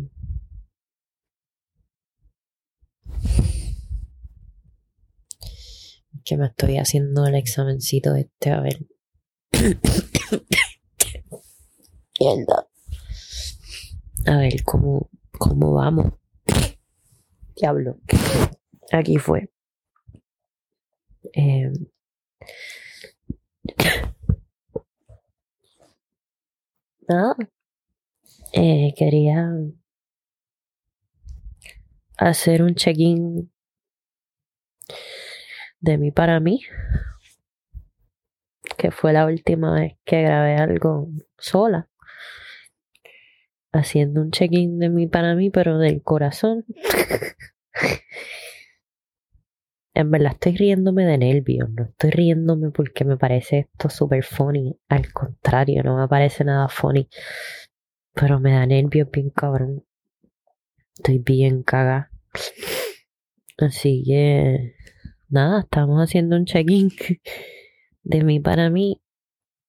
Que me estoy haciendo el examencito este, a ver. Mierda. A ver cómo, cómo vamos. Diablo. Aquí fue. Eh. Eh, quería hacer un check-in de mí para mí. Que fue la última vez que grabé algo sola. Haciendo un check-in de mí para mí, pero del corazón. en verdad estoy riéndome de nervios, no estoy riéndome porque me parece esto súper funny. Al contrario, no me parece nada funny. Pero me da nervios bien cabrón. Estoy bien cagada. Así que, nada, estamos haciendo un check-in de mí para mí.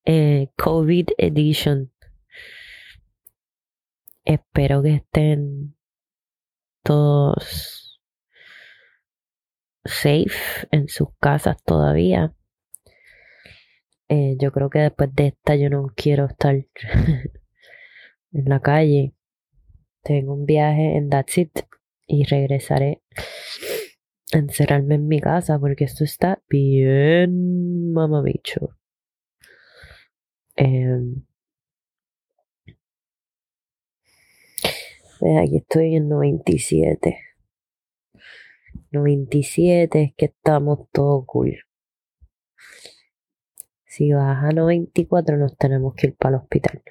Eh, COVID Edition. Espero que estén todos safe en sus casas todavía. Eh, yo creo que después de esta yo no quiero estar en la calle. Tengo un viaje en That's It y regresaré a encerrarme en mi casa porque esto está bien mamabicho. Eh, aquí estoy en 97 97 es que estamos todo cool. Si baja a 94 nos tenemos que ir para el hospital.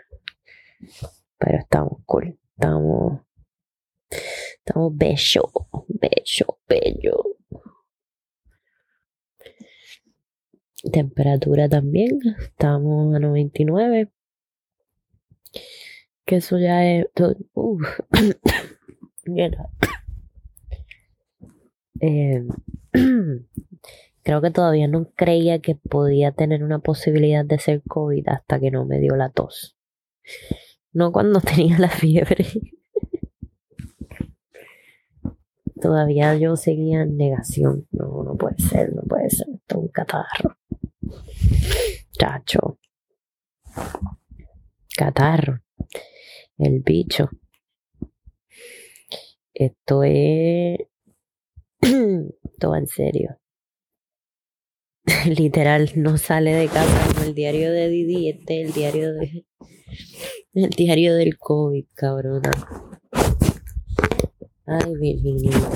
Pero estamos cool. Estamos. Estamos bello, bello, bello. Temperatura también. Estamos a 99. Que eso ya es. Mierda. Eh, creo que todavía no creía que podía tener una posibilidad de ser COVID hasta que no me dio la tos. No cuando tenía la fiebre. Todavía yo seguía en negación. No, no puede ser, no puede ser. Esto es un catarro. Chacho. Catarro. El bicho. Esto es. Todo en serio. Literal, no sale de casa como el diario de Didi. Este es el diario de. El diario del COVID, cabrona. Ay, Virginita.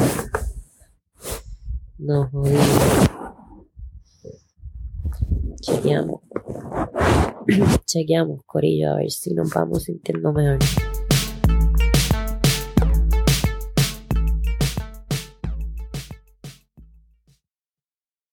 Nos jodimos. Chequeamos. Chequeamos, Corillo, a ver si nos vamos sintiendo mejor.